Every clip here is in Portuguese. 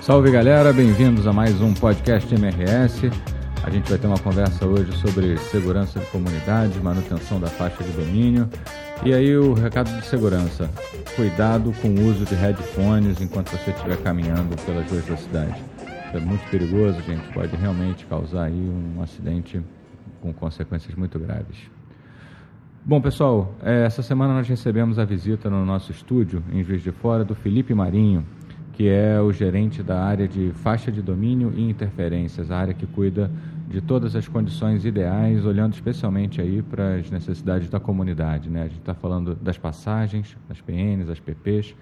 Salve galera, bem-vindos a mais um podcast MRS. A gente vai ter uma conversa hoje sobre segurança de comunidade, manutenção da faixa de domínio. E aí o recado de segurança: cuidado com o uso de headphones enquanto você estiver caminhando pelas ruas da cidade. É muito perigoso, gente, pode realmente causar aí um acidente com consequências muito graves. Bom, pessoal, é, essa semana nós recebemos a visita no nosso estúdio, em Juiz de Fora, do Felipe Marinho, que é o gerente da área de faixa de domínio e interferências, a área que cuida de todas as condições ideais, olhando especialmente aí para as necessidades da comunidade. Né? A gente está falando das passagens, das PNs, das PPs,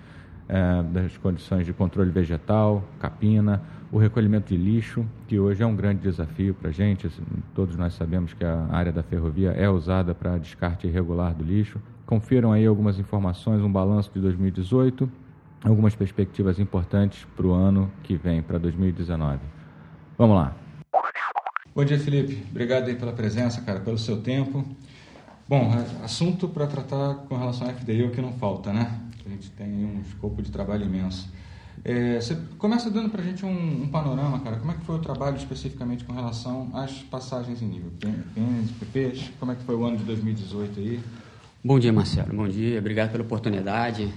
é, das condições de controle vegetal, capina, o recolhimento de lixo, que hoje é um grande desafio para a gente. Todos nós sabemos que a área da ferrovia é usada para descarte irregular do lixo. Confiram aí algumas informações, um balanço de 2018 algumas perspectivas importantes para o ano que vem, para 2019. Vamos lá. Bom dia, Felipe. Obrigado aí pela presença, cara, pelo seu tempo. Bom, assunto para tratar com relação à FDI é o que não falta, né? A gente tem um escopo de trabalho imenso. É, você começa dando para a gente um, um, panorama, cara. Como é que foi o trabalho especificamente com relação às passagens em nível? PNs, PPs? Como é que foi o ano de 2018 aí? Bom dia, Marcelo. Bom dia. Obrigado pela oportunidade.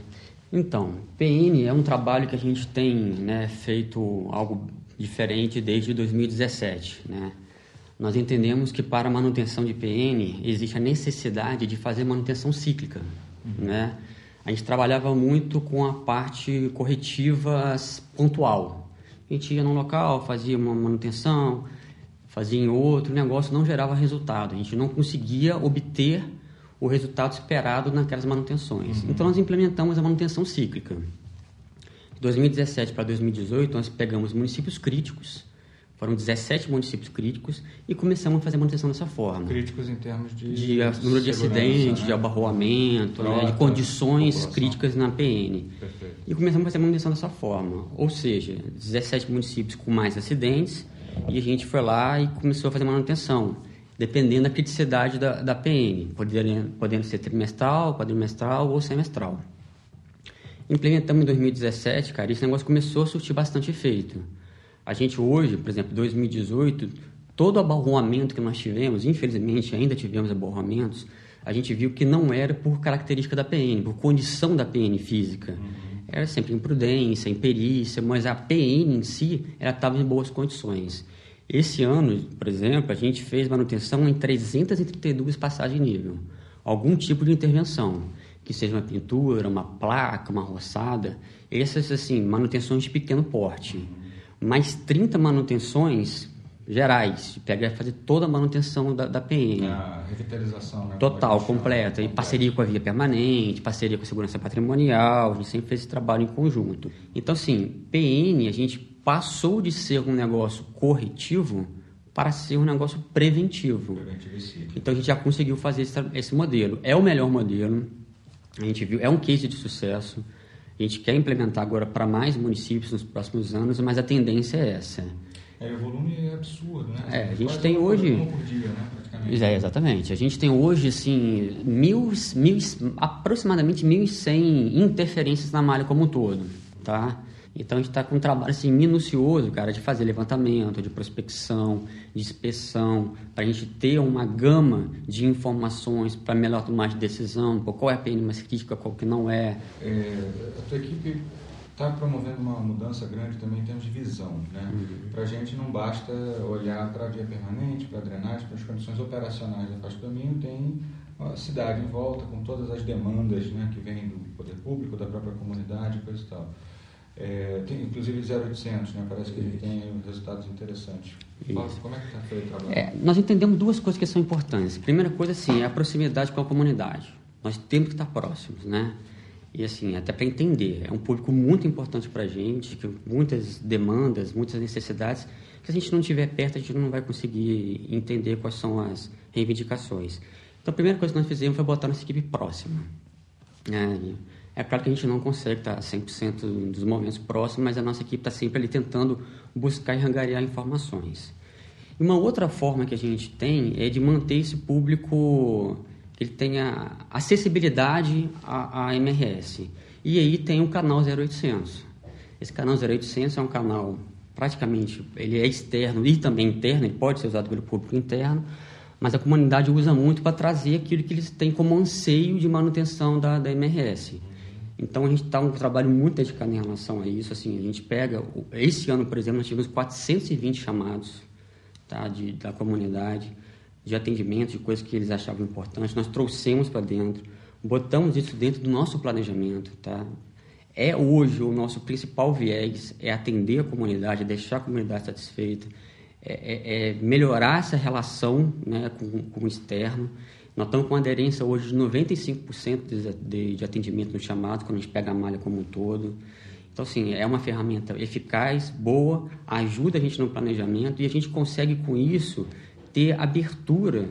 Então, PN é um trabalho que a gente tem né, feito algo diferente desde 2017. Né? Nós entendemos que para manutenção de PN existe a necessidade de fazer manutenção cíclica. Uhum. Né? A gente trabalhava muito com a parte corretiva pontual. A gente ia num local, fazia uma manutenção, fazia em outro, o negócio não gerava resultado. A gente não conseguia obter o resultado esperado naquelas manutenções. Uhum. Então, nós implementamos a manutenção cíclica. De 2017 para 2018, nós pegamos municípios críticos, foram 17 municípios críticos, e começamos a fazer a manutenção dessa forma. Críticos em termos de, de, de número de acidentes, né? de abarroamento, né? de condições críticas na PN. Perfeito. E começamos a fazer a manutenção dessa forma. Ou seja, 17 municípios com mais acidentes, e a gente foi lá e começou a fazer manutenção dependendo da criticidade da, da PN, podendo, podendo ser trimestral, quadrimestral ou semestral. Implementamos em 2017, cara, esse negócio começou a surtir bastante efeito. A gente hoje, por exemplo, 2018, todo o abarroamento que nós tivemos, infelizmente ainda tivemos abarroamentos, a gente viu que não era por característica da PN, por condição da PN física. Uhum. Era sempre imprudência, imperícia, mas a PN em si, ela estava em boas condições. Esse ano, por exemplo, a gente fez manutenção em 332 passagens de nível. Algum tipo de intervenção, que seja uma pintura, uma placa, uma roçada, essas assim, manutenções de pequeno porte. Mais 30 manutenções gerais, pega fazer toda a manutenção da, da PN. A revitalização, né? Total, completa. E parceria com a Via Permanente, parceria com a Segurança Patrimonial, a gente sempre fez esse trabalho em conjunto. Então, assim, PN, a gente passou de ser um negócio corretivo para ser um negócio preventivo. Então a gente já conseguiu fazer esse, esse, modelo. É o melhor modelo. A gente viu, é um case de sucesso. A gente quer implementar agora para mais municípios nos próximos anos, mas a tendência é essa. É, o volume é absurdo, né? É, a gente tem hoje. por dia, né, praticamente. É, exatamente. A gente tem hoje, assim, mil, mil, aproximadamente 1.100 interferências na malha como um todo, tá? Então a gente está com um trabalho assim, minucioso, cara, de fazer levantamento, de prospecção, de inspeção, para a gente ter uma gama de informações para melhor tomar de decisão, qual é a PN mais crítica, qual que não é. é a tua equipe está promovendo uma mudança grande também em termos de visão. Né? Uhum. Para a gente não basta olhar para a via permanente, para a drenagem, para as condições operacionais da faixa do caminho, tem a cidade em volta, com todas as demandas né, que vêm do poder público, da própria comunidade, coisa e tal. É, tem, inclusive 0800, né? parece que ele tem resultados interessantes. como é que está feito o trabalho? É, nós entendemos duas coisas que são importantes. Primeira coisa, assim, é a proximidade com a comunidade. Nós temos que estar próximos, né? E assim, até para entender, é um público muito importante para a gente, que muitas demandas, muitas necessidades, que se a gente não estiver perto, a gente não vai conseguir entender quais são as reivindicações. Então, a primeira coisa que nós fizemos foi botar nossa equipe próxima. Né? É claro que a gente não consegue estar 100% dos momentos próximos, mas a nossa equipe está sempre ali tentando buscar e rangariar informações. Uma outra forma que a gente tem é de manter esse público ele tenha acessibilidade à, à MRS. E aí tem o canal 0800. Esse canal 0800 é um canal praticamente, ele é externo e também interno, ele pode ser usado pelo público interno, mas a comunidade usa muito para trazer aquilo que eles têm como anseio de manutenção da, da MRS. Então a gente está um trabalho muito dedicado em relação a isso. Assim, a gente pega, esse ano, por exemplo, nós tivemos 420 chamados tá, de, da comunidade de atendimento, de coisas que eles achavam importantes. Nós trouxemos para dentro, botamos isso dentro do nosso planejamento. Tá? É hoje o nosso principal viés, é atender a comunidade, deixar a comunidade satisfeita, é, é, é melhorar essa relação né, com, com o externo. Nós estamos com aderência hoje de 95% de, de, de atendimento no chamado, quando a gente pega a malha como um todo. Então, assim, é uma ferramenta eficaz, boa, ajuda a gente no planejamento e a gente consegue, com isso, ter abertura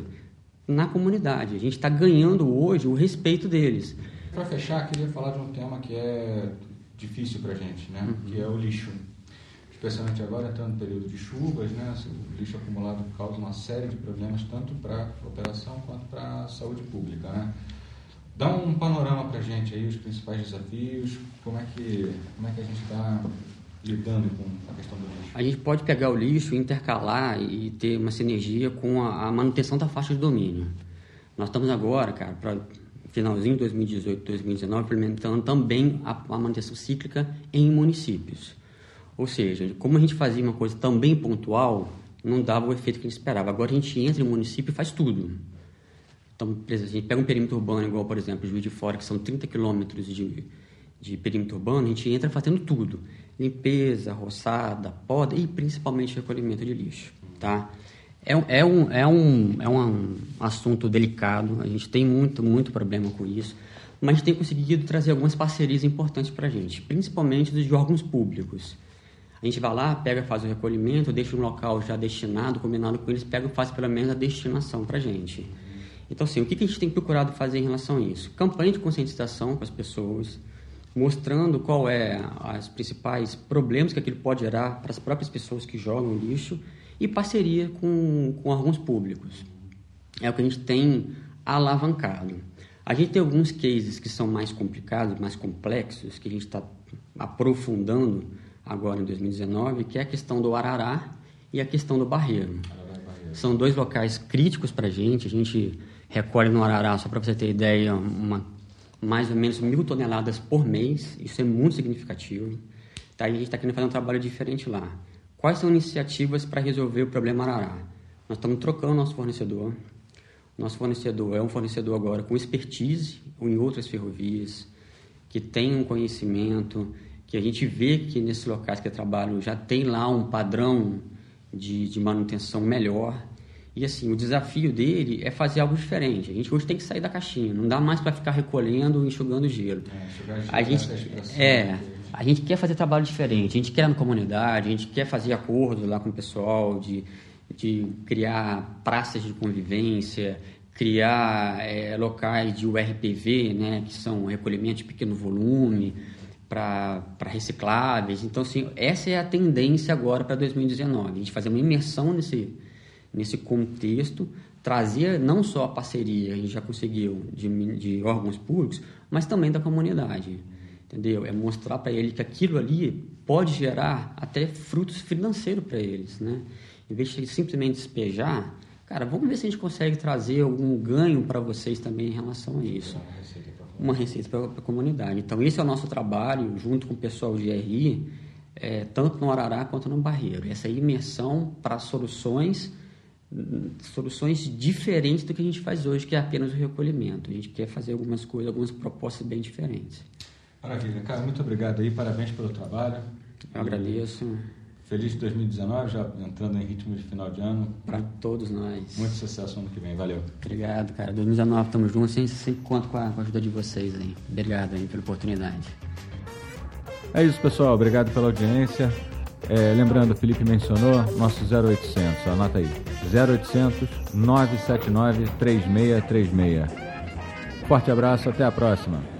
na comunidade. A gente está ganhando hoje o respeito deles. Para fechar, queria falar de um tema que é difícil para a gente, né? Uhum. que é o lixo especialmente agora entrando no período de chuvas, né, o lixo acumulado causa uma série de problemas tanto para a operação quanto para a saúde pública. Né? Dá um panorama para a gente aí, os principais desafios, como é que, como é que a gente está lidando com a questão do lixo? A gente pode pegar o lixo, intercalar e ter uma sinergia com a, manutenção da faixa de domínio. Nós estamos agora, cara, para finalzinho de 2018, 2019, implementando também a manutenção cíclica em municípios. Ou seja, como a gente fazia uma coisa também pontual, não dava o efeito que a gente esperava. Agora a gente entra no município e faz tudo. Então, a gente pega um perímetro urbano, igual, por exemplo, Juiz de Fora, que são 30 quilômetros de, de perímetro urbano, a gente entra fazendo tudo. Limpeza, roçada, poda e principalmente recolhimento de lixo, tá? É, é, um, é, um, é um assunto delicado, a gente tem muito, muito problema com isso, mas a gente tem conseguido trazer algumas parcerias importantes para a gente, principalmente dos órgãos públicos. A gente vai lá, pega, faz o recolhimento, deixa um local já destinado, combinado com eles, pega e faz pelo menos a destinação para a gente. Então, assim, o que a gente tem procurado fazer em relação a isso? Campanha de conscientização com as pessoas, mostrando qual é os principais problemas que aquilo pode gerar para as próprias pessoas que jogam lixo e parceria com, com alguns públicos. É o que a gente tem alavancado. A gente tem alguns cases que são mais complicados, mais complexos, que a gente está aprofundando agora em 2019, que é a questão do Arará e a questão do Barreiro. São dois locais críticos para a gente. A gente recolhe no Arará, só para você ter ideia, uma, mais ou menos mil toneladas por mês. Isso é muito significativo. Tá? A gente está querendo fazer um trabalho diferente lá. Quais são iniciativas para resolver o problema Arará? Nós estamos trocando nosso fornecedor. Nosso fornecedor é um fornecedor agora com expertise em outras ferrovias, que tem um conhecimento, que a gente vê que nesses locais que eu trabalho já tem lá um padrão de, de manutenção melhor. E assim, o desafio dele é fazer algo diferente. A gente hoje tem que sair da caixinha, não dá mais para ficar recolhendo e enxugando gelo. É, a gente é, a gente quer fazer trabalho diferente, a gente quer na comunidade, a gente quer fazer acordos lá com o pessoal de, de criar praças de convivência, criar é, locais de URPV, né, que são recolhimento de pequeno volume para recicláveis. Então, assim, essa é a tendência agora para 2019. A gente fazer uma imersão nesse, nesse contexto, trazer não só a parceria, a gente já conseguiu, de, de órgãos públicos, mas também da comunidade. Entendeu? É mostrar para ele que aquilo ali pode gerar até frutos financeiros para eles, né? Em vez de simplesmente despejar, cara, vamos ver se a gente consegue trazer algum ganho para vocês também em relação a isso uma receita para a comunidade. Então, esse é o nosso trabalho, junto com o pessoal de RI, é, tanto no Arará quanto no Barreiro. Essa imersão para soluções soluções diferentes do que a gente faz hoje, que é apenas o recolhimento. A gente quer fazer algumas coisas, algumas propostas bem diferentes. Maravilha. Cara, muito obrigado aí, parabéns pelo trabalho. Eu agradeço. Feliz 2019, já entrando em ritmo de final de ano. Para todos nós. Muito sucesso ano que vem, valeu. Obrigado, cara. 2019 estamos juntos, sempre, sempre conto com a, com a ajuda de vocês aí. Obrigado aí pela oportunidade. É isso, pessoal. Obrigado pela audiência. É, lembrando, o Felipe mencionou nosso 0800, anota aí. 0800 979 3636. Forte abraço, até a próxima.